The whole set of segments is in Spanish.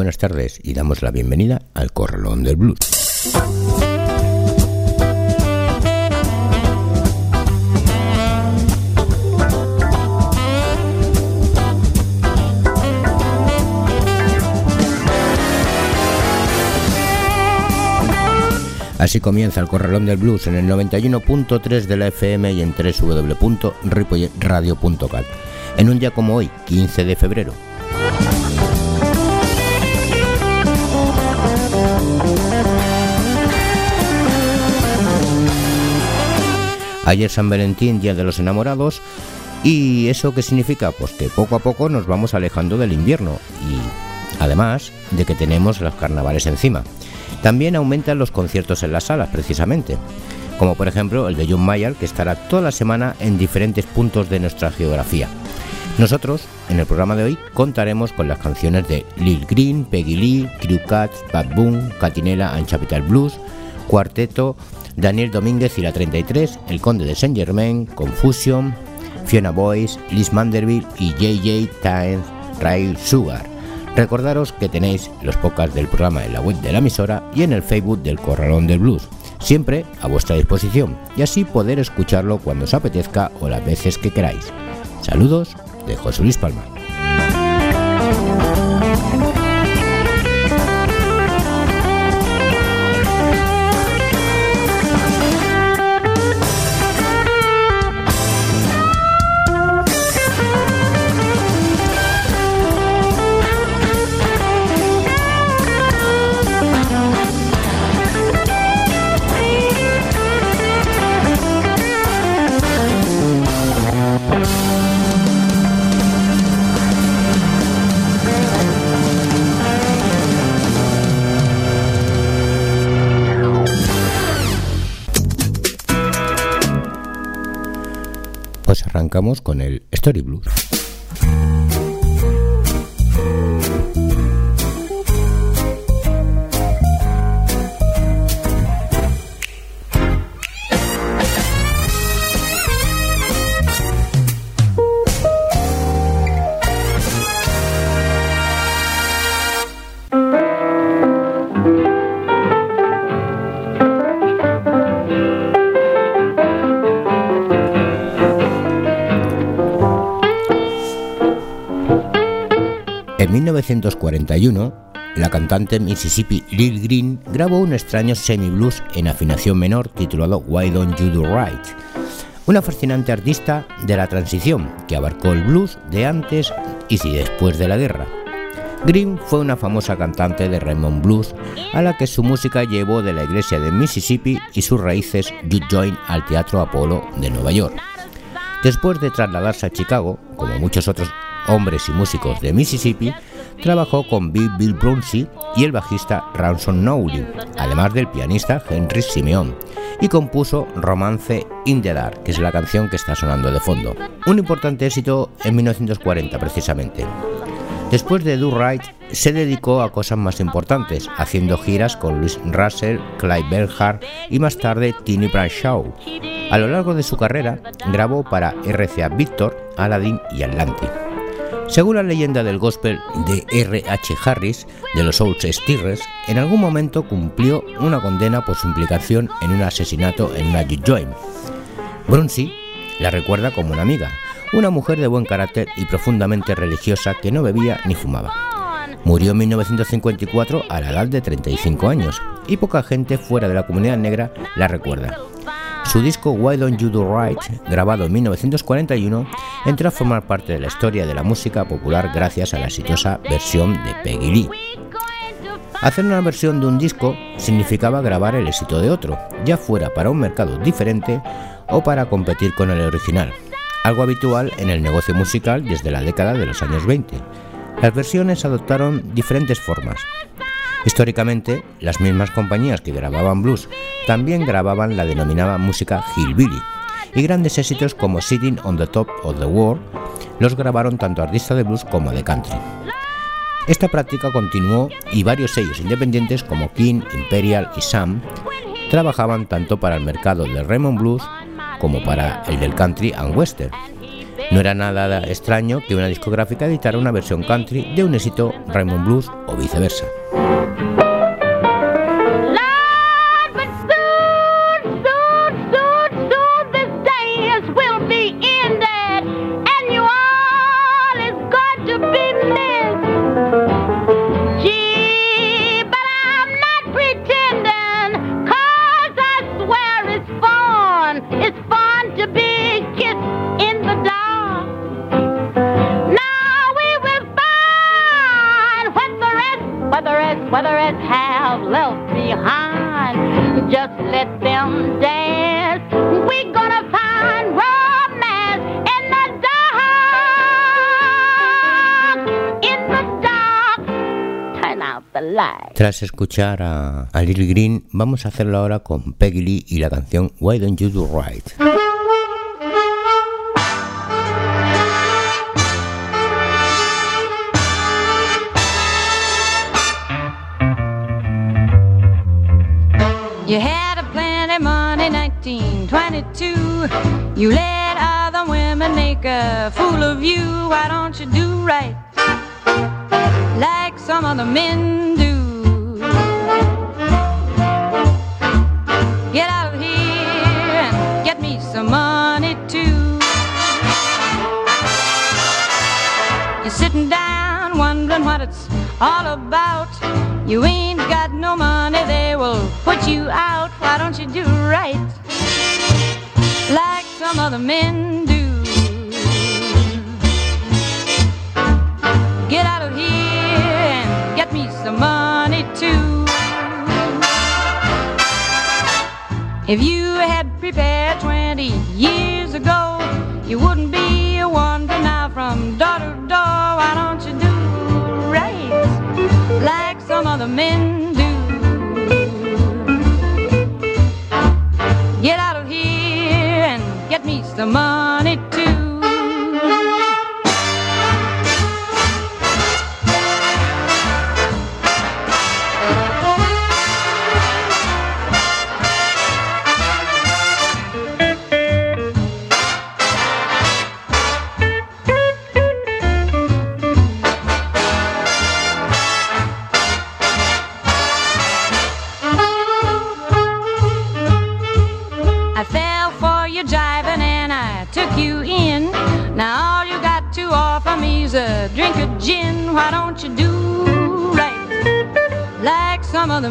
Buenas tardes y damos la bienvenida al Corralón del Blues. Así comienza el Corralón del Blues en el 91.3 de la FM y en www.ripolletradio.cat. En un día como hoy, 15 de febrero. Ayer San Valentín, Día de los Enamorados. ¿Y eso qué significa? Pues que poco a poco nos vamos alejando del invierno y además de que tenemos los carnavales encima. También aumentan los conciertos en las salas, precisamente, como por ejemplo el de John Mayer, que estará toda la semana en diferentes puntos de nuestra geografía. Nosotros, en el programa de hoy, contaremos con las canciones de Lil Green, Peggy Lee, Crew Cats, Bad Boom, Catinela and Capital Blues, Cuarteto, Daniel Domínguez y la 33, El Conde de Saint Germain, Confusion, Fiona Boyce, Liz Manderville y JJ Time Rail Sugar. Recordaros que tenéis los podcasts del programa en la web de la emisora y en el Facebook del Corralón del Blues, siempre a vuestra disposición, y así poder escucharlo cuando os apetezca o las veces que queráis. Saludos de José Luis Palma. Con el Story Blues. 1941, la cantante Mississippi Lil Green grabó un extraño semi-blues en afinación menor titulado Why Don't You Do Right, una fascinante artista de la transición que abarcó el blues de antes y después de la guerra. Green fue una famosa cantante de Raymond Blues a la que su música llevó de la iglesia de Mississippi y sus raíces Youth Joint al Teatro Apolo de Nueva York. Después de trasladarse a Chicago, como muchos otros hombres y músicos de Mississippi, trabajó con Bill Bill y el bajista Ransom Nowley, además del pianista Henry Simeon, y compuso Romance in the Dark, que es la canción que está sonando de fondo. Un importante éxito en 1940 precisamente. Después de Do Right, se dedicó a cosas más importantes, haciendo giras con Louis Russell, Clyde Bernhardt y más tarde Tiny Bradshaw. A lo largo de su carrera, grabó para RCA Victor, Aladdin y Atlantic. Según la leyenda del gospel de R. H. Harris de los Old Stirrers, en algún momento cumplió una condena por su implicación en un asesinato en una joint. Brunsey la recuerda como una amiga, una mujer de buen carácter y profundamente religiosa que no bebía ni fumaba. Murió en 1954 a la edad de 35 años y poca gente fuera de la comunidad negra la recuerda. Su disco Why Don't You Do Right, grabado en 1941, entró a formar parte de la historia de la música popular gracias a la exitosa versión de Peggy Lee. Hacer una versión de un disco significaba grabar el éxito de otro, ya fuera para un mercado diferente o para competir con el original, algo habitual en el negocio musical desde la década de los años 20. Las versiones adoptaron diferentes formas. Históricamente, las mismas compañías que grababan blues también grababan la denominada música hillbilly, y grandes éxitos como Sitting on the Top of the World los grabaron tanto artistas de blues como de country. Esta práctica continuó y varios sellos independientes como King, Imperial y Sam trabajaban tanto para el mercado del Raymond Blues como para el del country and western. No era nada extraño que una discográfica editara una versión country de un éxito Raymond Blues o viceversa. Escuchar a, a Lil Green, vamos a hacerlo ahora con Peggy Lee y la canción Why Don't You Do Right. You had a plenty money 1922. You let other women make a fool of you. Why don't you do right like some other men do? what it's all about. You ain't got no money, they will put you out. Why don't you do right like some other men do? Get out of here and get me some money too. If you had prepared 20 years other men do. Get out of here and get me some money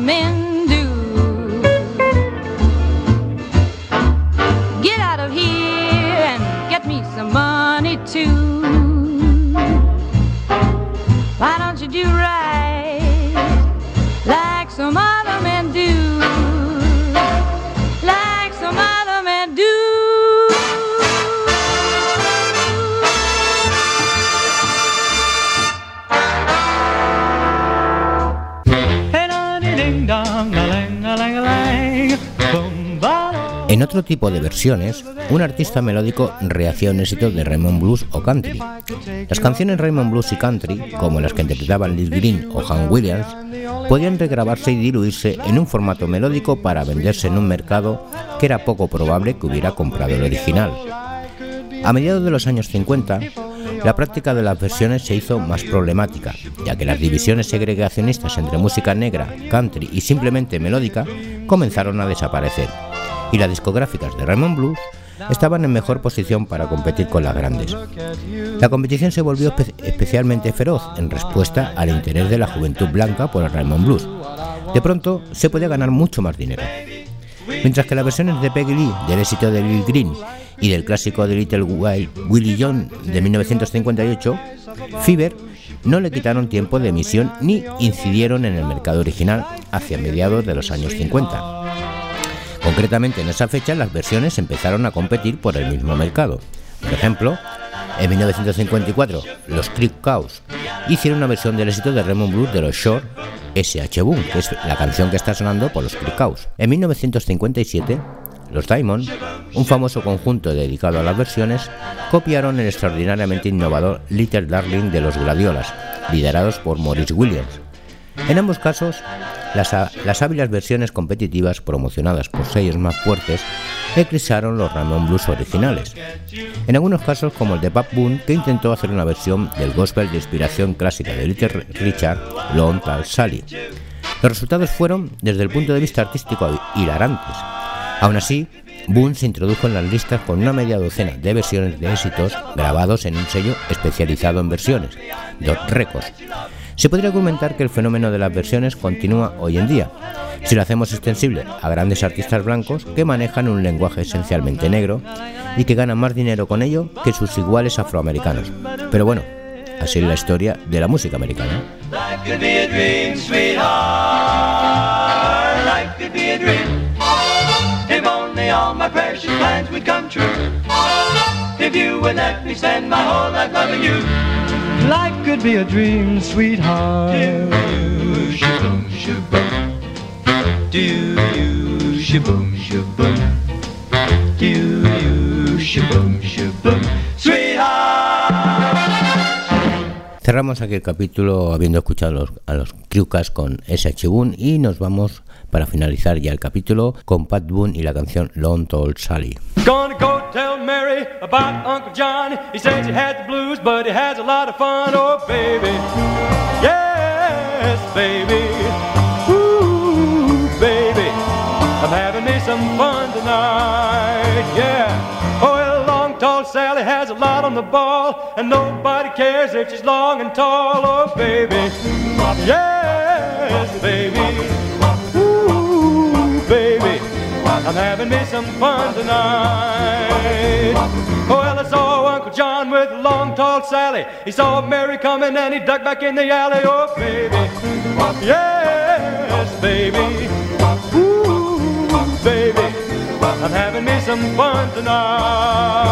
men En otro tipo de versiones, un artista melódico rehacía un éxito de Raymond Blues o Country. Las canciones Raymond Blues y Country, como las que interpretaban Liz Green o Han Williams, podían regrabarse y diluirse en un formato melódico para venderse en un mercado que era poco probable que hubiera comprado el original. A mediados de los años 50, la práctica de las versiones se hizo más problemática, ya que las divisiones segregacionistas entre música negra, country y simplemente melódica comenzaron a desaparecer y las discográficas de Raymond Blues estaban en mejor posición para competir con las grandes. La competición se volvió especialmente feroz en respuesta al interés de la juventud blanca por el Raymond Blues. De pronto se podía ganar mucho más dinero. Mientras que las versiones de Peggy Lee del éxito de Lil Green y del clásico de Little Willie John de 1958, Fever no le quitaron tiempo de emisión ni incidieron en el mercado original hacia mediados de los años 50. Concretamente, en esa fecha las versiones empezaron a competir por el mismo mercado. Por ejemplo, en 1954, los Creek Cows hicieron una versión del éxito de Raymond Blues de los Shore S.H. Boone, que es la canción que está sonando por los Cricaus. En 1957, los Diamond, un famoso conjunto dedicado a las versiones, copiaron el extraordinariamente innovador Little Darling de los Gladiolas, liderados por Maurice Williams. En ambos casos, las, hábiles versiones competitivas promocionadas por sellos más fuertes eclipsaron los Ramon Blues originales. En algunos casos, como el de Bob Boone, que intentó hacer una versión del gospel de inspiración clásica de Little Richard, Lone Tal Sally. Los resultados fueron, desde el punto de vista artístico, hilarantes. Aún así, Boone se introdujo en las listas con una media docena de versiones de éxitos grabados en un sello especializado en versiones, Dot Records. Se podría argumentar que el fenómeno de las versiones continúa hoy en día, si lo hacemos extensible a grandes artistas blancos que manejan un lenguaje esencialmente negro y que ganan más dinero con ello que sus iguales afroamericanos. Pero bueno, así es la historia de la música americana. Could be a dream, sweetheart. Do you shaboom shaboom? Do you shaboom shaboom? Sweetheart. Cerramos aquí el capítulo habiendo escuchado a los, a los con S.H. Boone y nos vamos para finalizar ya el capítulo con Pat Boone y la canción Long Tall Sally. Gonna go tell Mary about Uncle John. He says he had the blues, but he has a lot of fun. Oh, baby. Yes, baby. I'm having me some fun tonight, yeah. Oh, well, long, tall Sally has a lot on the ball, and nobody cares if she's long and tall. Oh, baby, yes, baby, ooh, baby, I'm having me some fun tonight. Oh, well, I saw Uncle John with long, tall Sally. He saw Mary coming and he ducked back in the alley. Oh, baby, yes, baby Ooh, baby. I'm having me some fun tonight.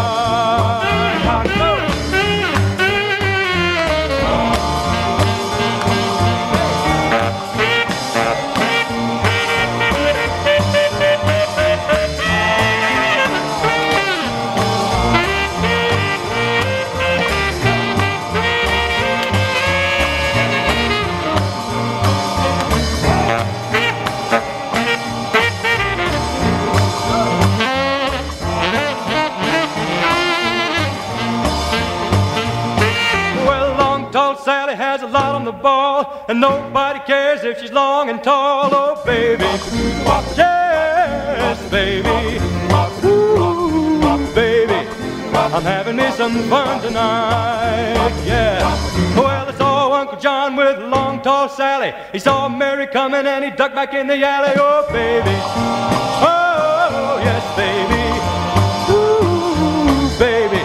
And nobody cares if she's long and tall. Oh, baby, yes, baby, Ooh, baby, I'm having me some fun tonight. Yeah. Well, I saw Uncle John with long, tall Sally. He saw Mary coming and he ducked back in the alley. Oh, baby, oh yes, baby, Ooh, baby,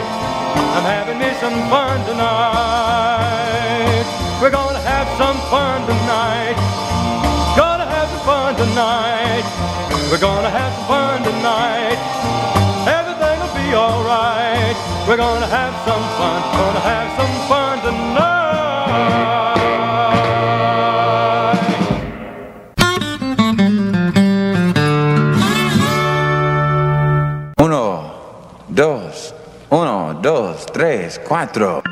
I'm having me some fun tonight. We're gonna have some fun tonight. Gonna have some fun tonight. We're gonna have some fun tonight. Everything will be alright. We're gonna have some fun. Gonna have some fun tonight. Uno, dos, uno, dos, tres, cuatro.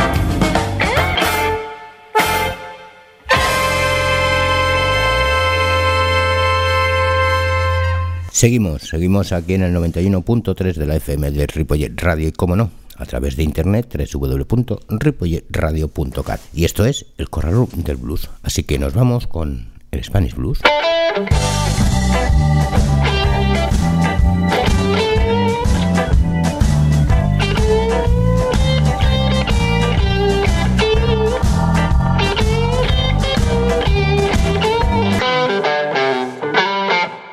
Seguimos, seguimos aquí en el 91.3 de la FM de Ripollet Radio y, como no, a través de internet www.ripolletradio.cat. Y esto es el Corralón del Blues. Así que nos vamos con el Spanish Blues.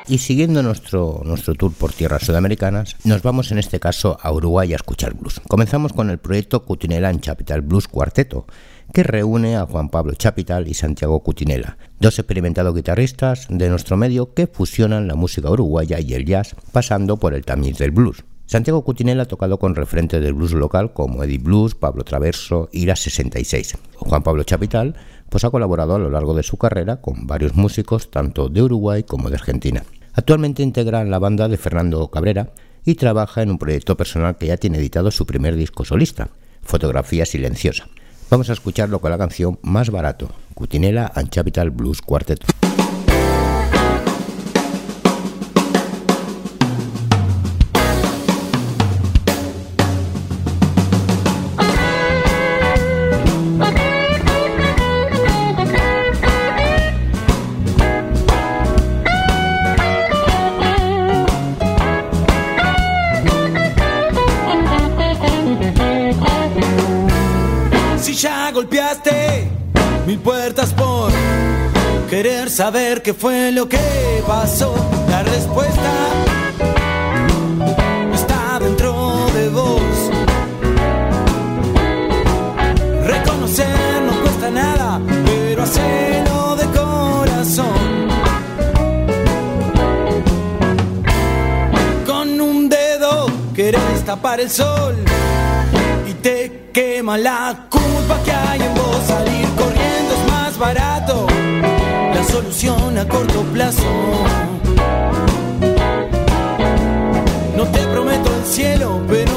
Y siguiendo nuestro, nuestro tour por tierras sudamericanas, nos vamos en este caso a Uruguay a escuchar blues. Comenzamos con el proyecto Cutinela en Chapital Blues Cuarteto, que reúne a Juan Pablo Chapital y Santiago Cutinela, dos experimentados guitarristas de nuestro medio que fusionan la música uruguaya y el jazz pasando por el tamiz del blues. Santiago Cutinela ha tocado con referentes del blues local como Eddie Blues, Pablo Traverso, Ira 66. Juan Pablo Chapital pues ha colaborado a lo largo de su carrera con varios músicos tanto de Uruguay como de Argentina. Actualmente integra la banda de Fernando Cabrera y trabaja en un proyecto personal que ya tiene editado su primer disco solista, Fotografía Silenciosa. Vamos a escucharlo con la canción Más Barato, Cutinela and Capital Blues Quartet. Saber qué fue lo que pasó. La respuesta está dentro de vos. Reconocer no cuesta nada, pero hacerlo de corazón. Con un dedo querés tapar el sol y te quema la culpa que hay en vos salir corriendo es más barato solución a corto plazo. No te prometo el cielo pero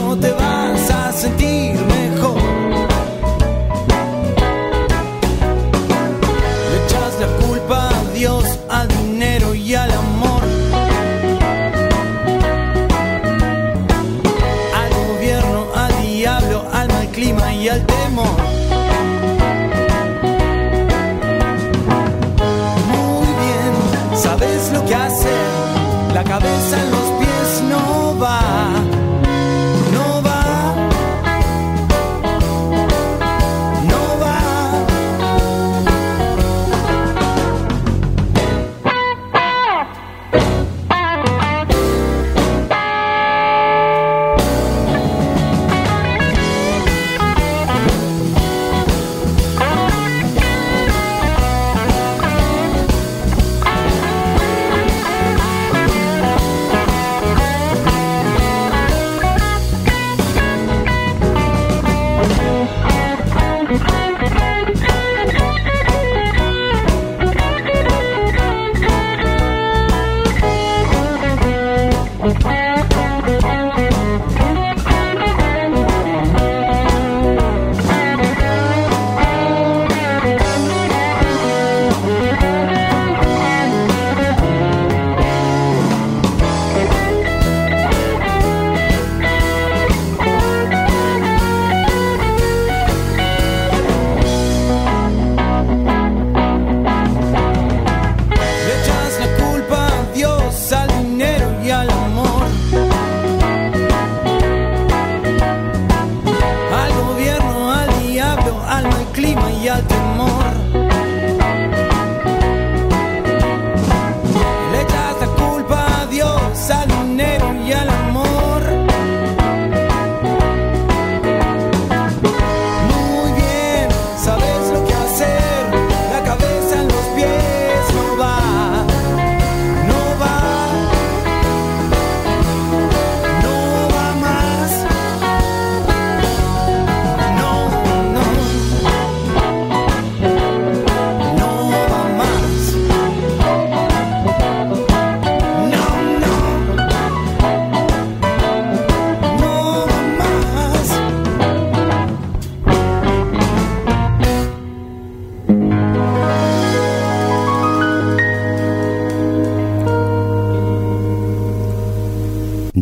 cabeza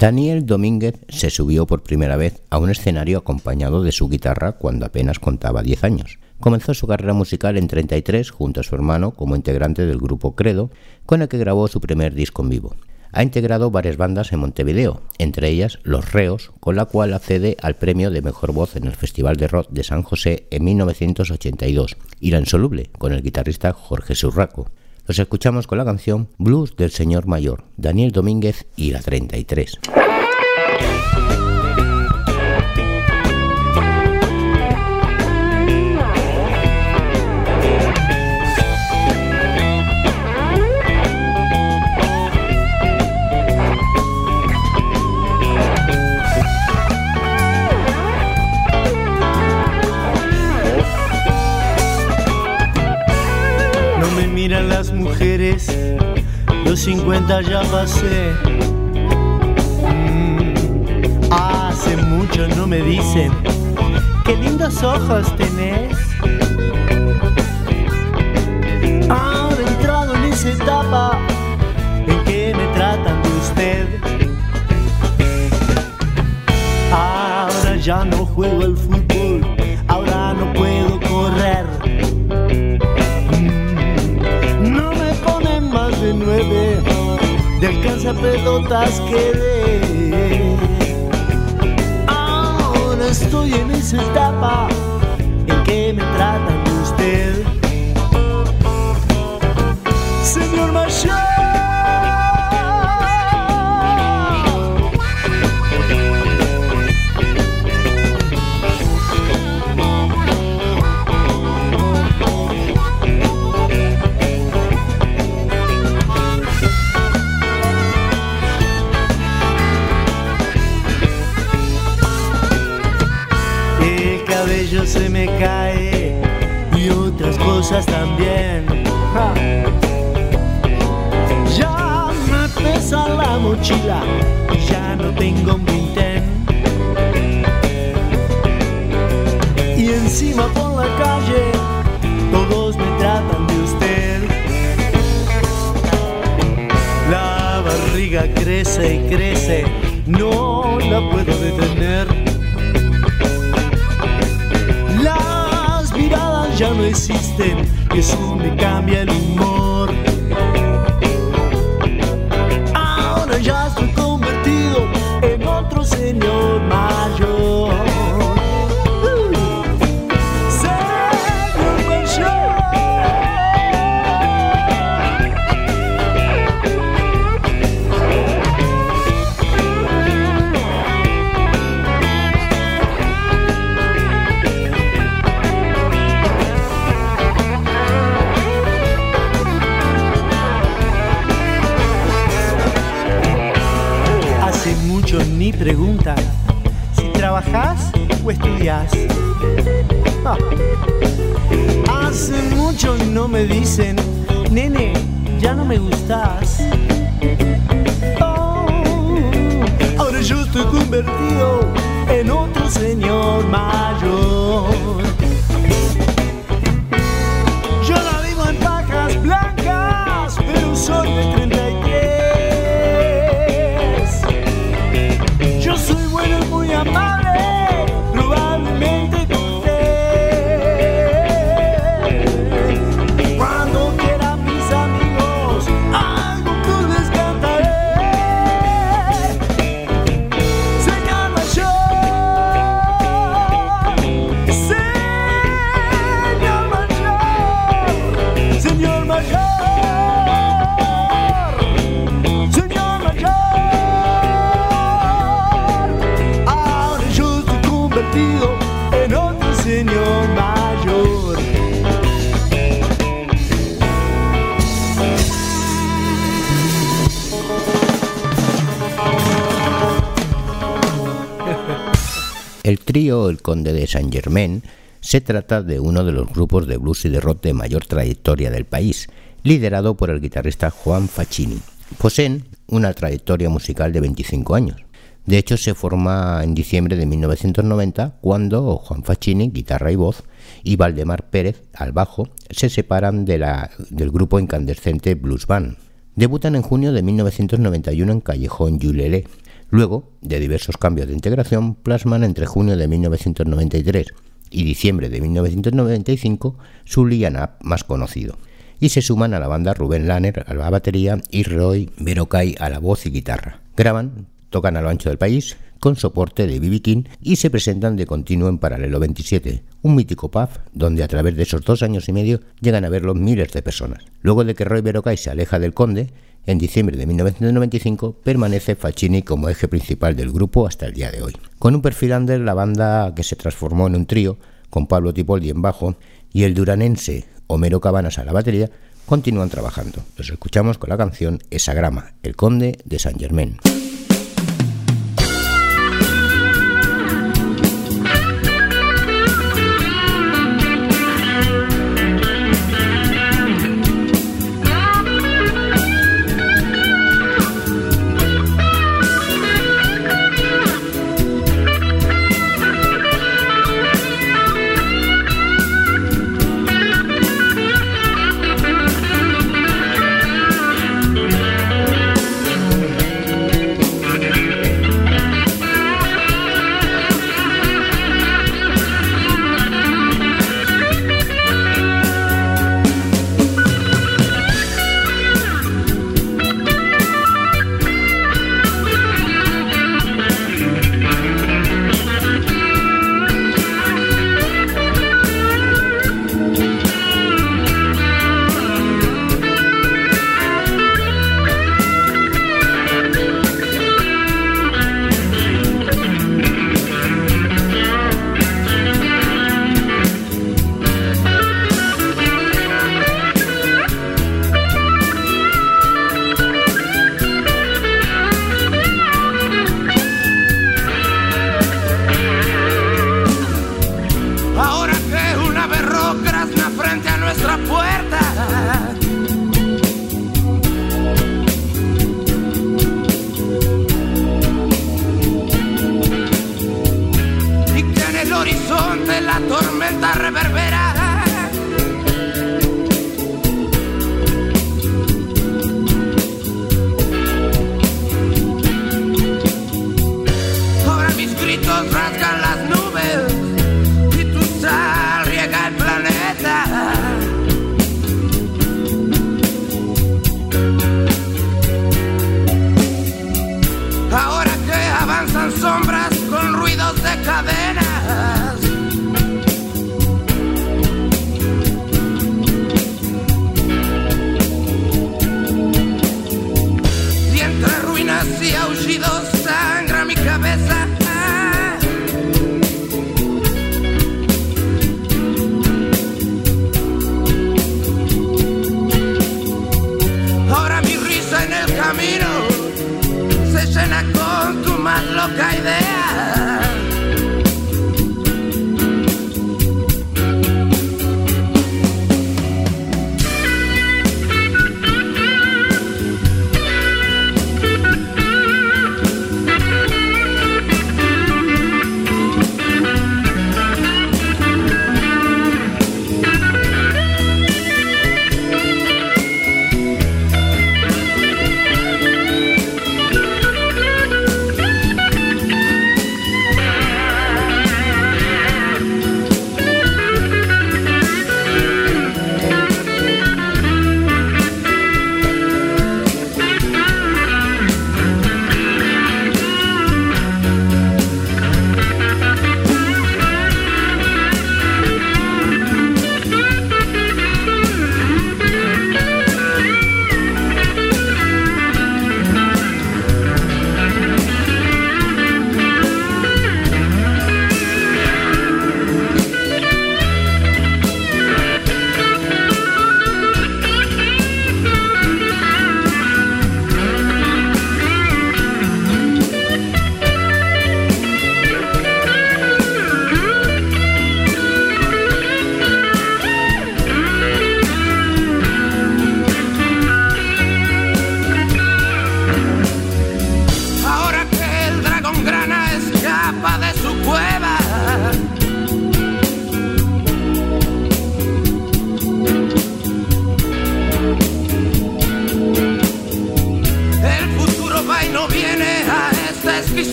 Daniel Domínguez se subió por primera vez a un escenario acompañado de su guitarra cuando apenas contaba 10 años. Comenzó su carrera musical en 33 junto a su hermano como integrante del grupo Credo, con el que grabó su primer disco en vivo. Ha integrado varias bandas en Montevideo, entre ellas Los Reos, con la cual accede al premio de Mejor Voz en el Festival de Rock de San José en 1982, y La Insoluble, con el guitarrista Jorge Surraco. Los escuchamos con la canción Blues del Señor Mayor, Daniel Domínguez y la 33. Los 50 ya pasé. Mm, hace mucho no me dicen, qué lindos ojos tenés. Ahora he entrado en esa etapa en que me tratan de usted. Ahora ya no juego al fútbol, pelotas quedé. Ahora estoy en esa etapa en que me tratan de usted. Señor Marshall. se me cae y otras cosas también. Ya me pesa la mochila y ya no tengo un vintén. Y encima por la calle todos me tratan de usted. La barriga crece y crece, no la puedo detener. Ya no existen, eso me cambia el humor. Pregunta si trabajas o estudias. Ah. Hace mucho no me dicen, nene, ya no me gustas. Oh, ahora yo estoy convertido en otro señor mayor. Trío El Conde de Saint Germain se trata de uno de los grupos de blues y de rock de mayor trayectoria del país, liderado por el guitarrista Juan Facchini. Poseen una trayectoria musical de 25 años. De hecho, se forma en diciembre de 1990 cuando Juan Facchini, guitarra y voz, y Valdemar Pérez, al bajo, se separan de la, del grupo incandescente Blues Band. Debutan en junio de 1991 en Callejón Yulele, Luego, de diversos cambios de integración, plasman entre junio de 1993 y diciembre de 1995 su line más conocido, y se suman a la banda Rubén Lanner a la batería y Roy Verocay a la voz y guitarra. Graban, tocan a lo ancho del país, con soporte de BB King y se presentan de continuo en Paralelo 27, un mítico pub donde a través de esos dos años y medio llegan a verlo miles de personas. Luego de que Roy Berocay se aleja del Conde, en diciembre de 1995 permanece Facchini como eje principal del grupo hasta el día de hoy. Con un perfil under, la banda que se transformó en un trío, con Pablo Tipoldi en bajo y el duranense Homero Cabanas a la batería, continúan trabajando. Los escuchamos con la canción Esa Grama, El Conde de San Germain.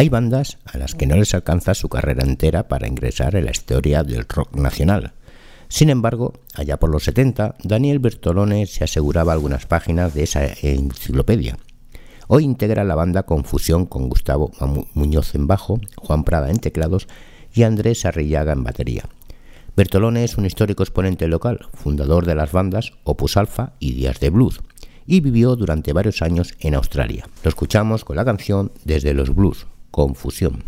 Hay bandas a las que no les alcanza su carrera entera para ingresar en la historia del rock nacional. Sin embargo, allá por los 70, Daniel Bertolone se aseguraba algunas páginas de esa enciclopedia. Hoy integra la banda Confusión con Gustavo Muñoz en bajo, Juan Prada en teclados y Andrés Arrillaga en batería. Bertolone es un histórico exponente local, fundador de las bandas Opus Alpha y Días de Blues, y vivió durante varios años en Australia. Lo escuchamos con la canción Desde los Blues, confusión.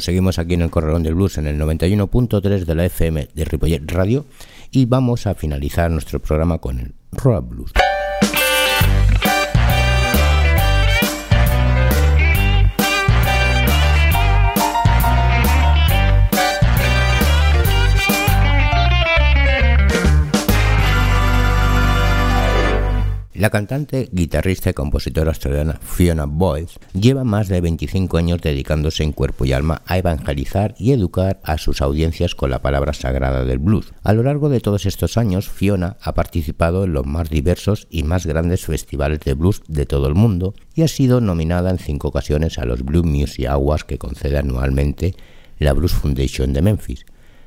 Seguimos, aquí en el Corralón del Blues en el 91.3 de la FM de Ripollet Radio y vamos a finalizar nuestro programa con el Roll Blues. La cantante, guitarrista y compositora australiana Fiona Boyce lleva más de 25 años dedicándose en cuerpo y alma a evangelizar y educar a sus audiencias con la palabra sagrada del blues. A lo largo de todos estos años, Fiona ha participado en los más diversos y más grandes festivales de blues de todo el mundo y ha sido nominada en cinco ocasiones a los Blues Music Awards que concede anualmente la Blues Foundation de Memphis.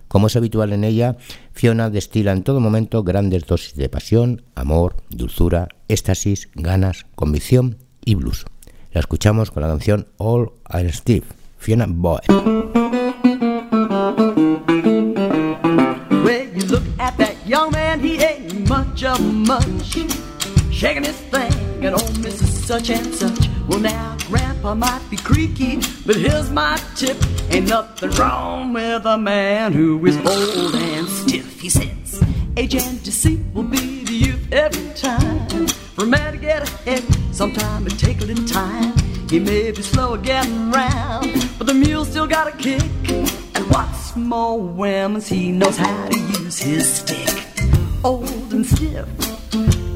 Como es habitual en ella, Fiona destila en todo momento grandes dosis de pasión, amor, dulzura, éxtasis, ganas, convicción y blues. La escuchamos con la canción All I'm Steve, Fiona Boy. his thing, Mrs. Such and Such. Well, now, Grandpa might be creaky, but here's my tip. Ain't nothing wrong with a man who is old and stiff. He says, age and deceit will be the youth every time. For a man to get ahead, sometime it take a little time. He may be slow getting round, but the mule still got a kick. And what's more, women's he knows how to use his stick. Old and stiff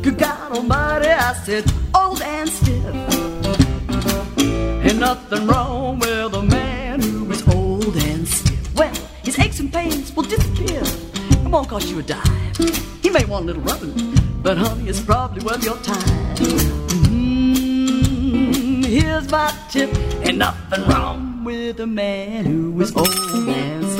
Good God Almighty, I said, old and stiff. Nothing wrong with a man who is old and stiff. Well, his aches and pains will disappear. It won't cost you a dime. He may want a little rubbing, but honey, it's probably worth your time. Mm, here's my tip. Ain't nothing wrong with a man who is old and stiff.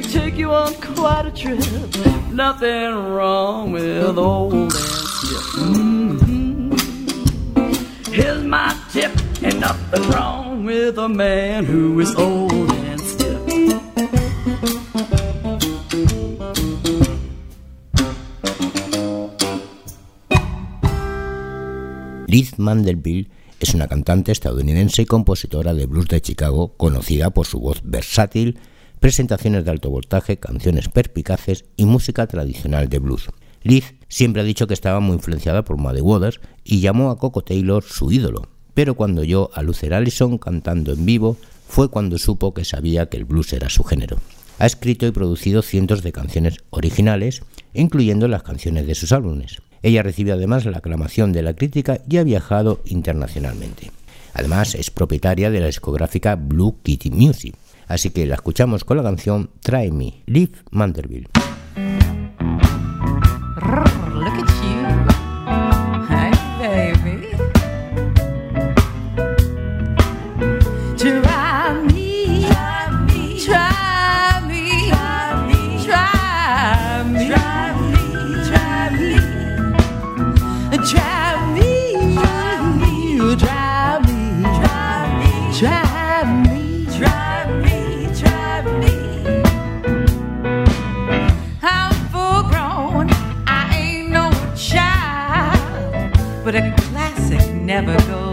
Could take you on quite a trip. Nothing wrong with old stiff. Mm-hmm. Here's my tip, and nothing wrong with a man who is old and stiff. Liz Mandelbill es una cantante estadounidense y compositora de blues de Chicago, conocida por su voz versátil, presentaciones de alto voltaje, canciones perpicaces y música tradicional de blues. Liz siempre ha dicho que estaba muy influenciada por Muddy y llamó a Coco Taylor su ídolo, pero cuando oyó a Luther Allison cantando en vivo fue cuando supo que sabía que el blues era su género. Ha escrito y producido cientos de canciones originales, incluyendo las canciones de sus álbumes. Ella recibe además la aclamación de la crítica y ha viajado internacionalmente. Además es propietaria de la discográfica Blue Kitty Music. Así que la escuchamos con la canción Try Me, Liv Manderville. Never go.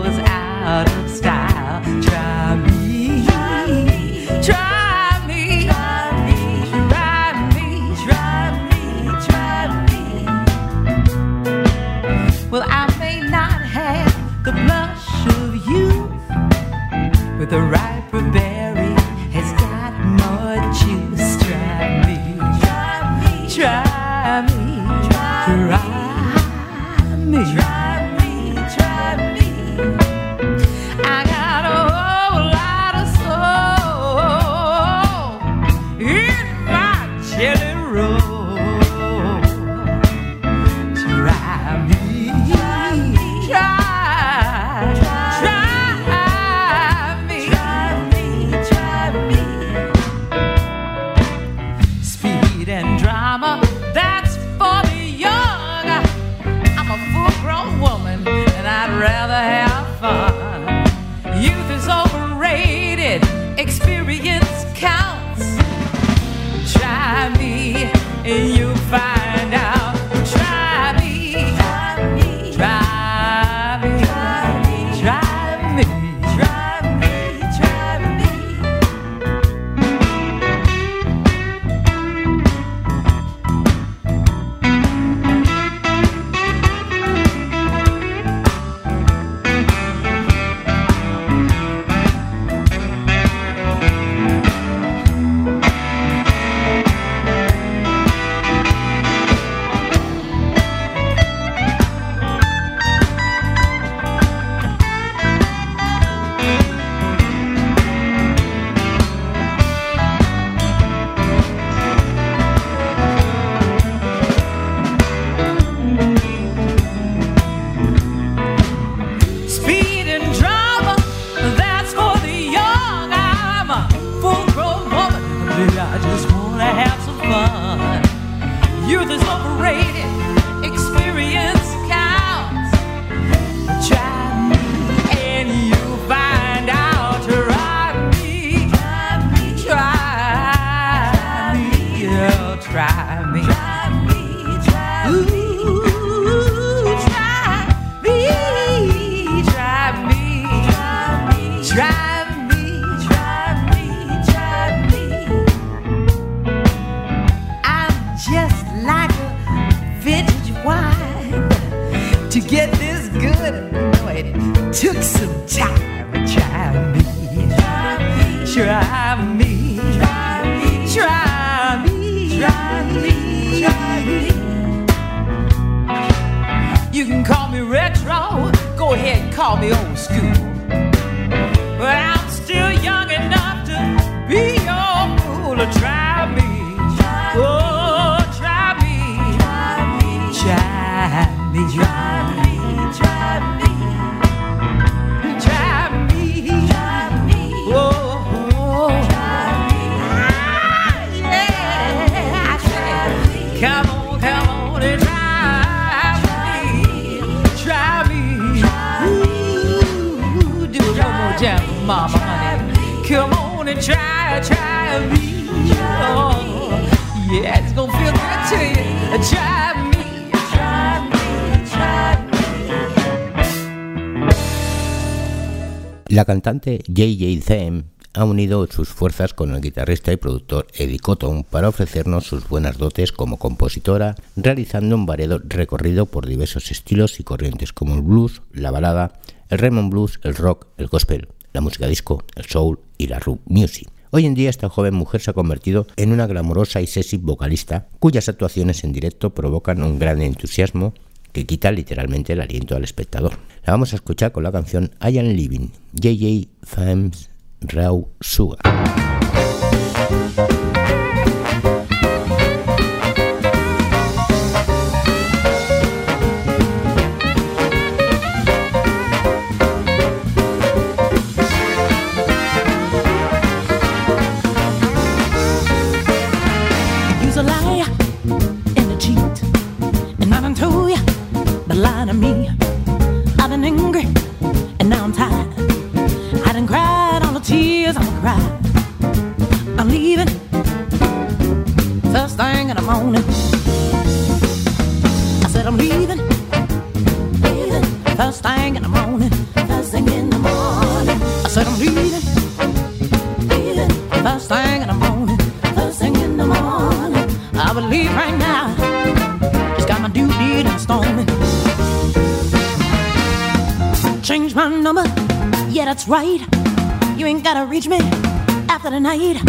La cantante J.J. Them ha unido sus fuerzas con el guitarrista y productor Eddie Cotton para ofrecernos sus buenas dotes como compositora, realizando un variado recorrido por diversos estilos y corrientes como el blues, la balada, el Raymond blues, el rock, el gospel, la música disco, el soul y la rock music. Hoy en día esta joven mujer se ha convertido en una glamurosa y sexy vocalista cuyas actuaciones en directo provocan un gran entusiasmo que quita literalmente el aliento al espectador. La vamos a escuchar con la canción I Am Living, JJ Fames Raw Sugar. I said I'm leaving, leaving first thing in the morning. First thing in the morning. I said I'm leaving, leaving first thing in the morning. First thing in the morning. I will leave right now. Just got my duty done storming. Change my number, yeah that's right. You ain't gotta reach me after the night.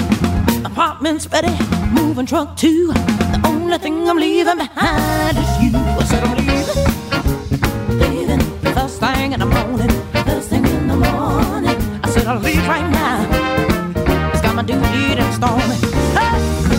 Apartment's ready moving truck too. The only thing I'm leaving behind is you. I said I'm leaving, leaving first thing in the morning, first thing in the morning. I said I'll leave right now. It's got my duty to storm. Hey!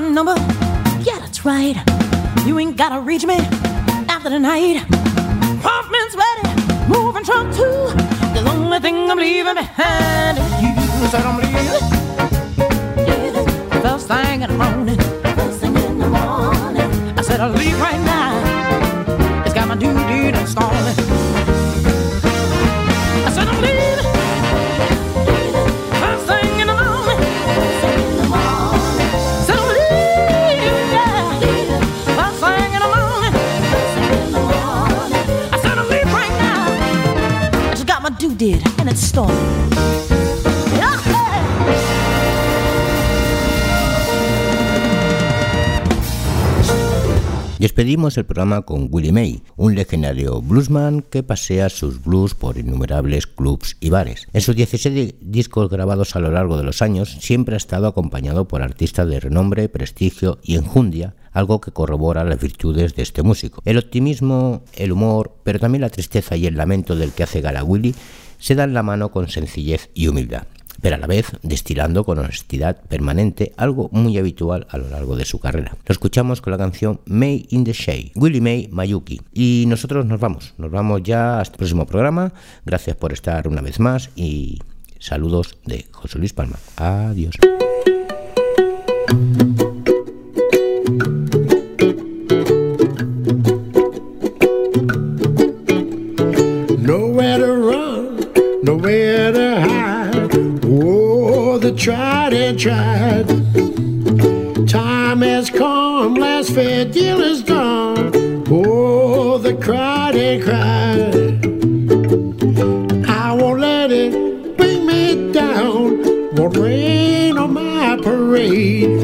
My number, yeah, that's right. You ain't gotta reach me after the night. Apartment's ready, moving truck too. The only thing I'm leaving behind is you. Said I'm leaving. Yeah, first thing in the morning. First thing in the morning. I said I'll leave right now. Despedimos el programa con Willie May, un legendario bluesman que pasea sus blues por innumerables clubs y bares. En sus 16 discos grabados a lo largo de los años, siempre ha estado acompañado por artistas de renombre, prestigio y enjundia, algo que corrobora las virtudes de este músico. El optimismo, el humor, pero también la tristeza y el lamento del que hace gala Willie se dan la mano con sencillez y humildad pero a la vez destilando con honestidad permanente, algo muy habitual a lo largo de su carrera. Lo escuchamos con la canción May in the Shade, Willie May Mayuki. Y nosotros nos vamos, nos vamos ya hasta el próximo programa. Gracias por estar una vez más y saludos de José Luis Palma. Adiós. Nowhere to hide. Oh, the tried and tried. Time has come, last fair deal is gone. Oh, the cried and cried. I won't let it bring me down. Won't rain on my parade.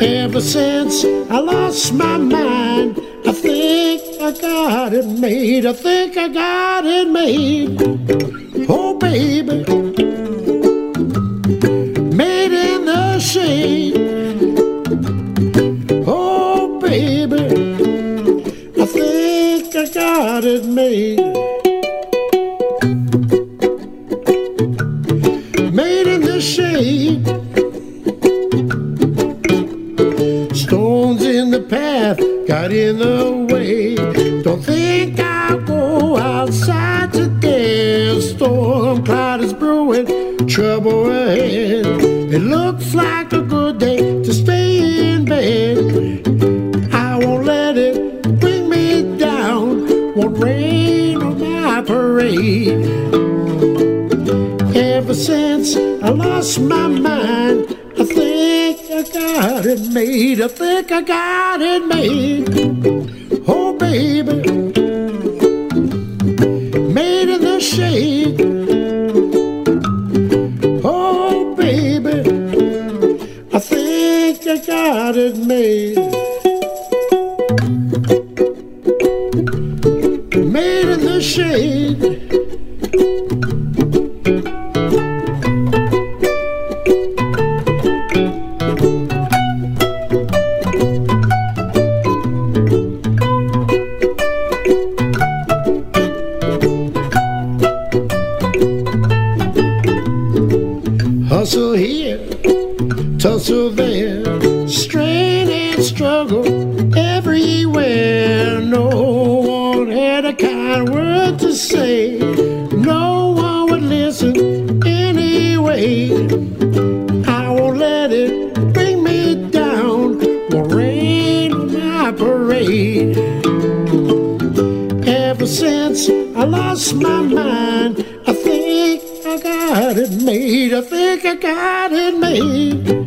Ever since I lost my mind, I think I got it made. I think I got it made. Oh, baby. Made in the shade. Oh, baby. I think I got it made. Made I think I got it made. Oh, baby. My parade. Ever since I lost my mind, I think I got it made. I think I got it made.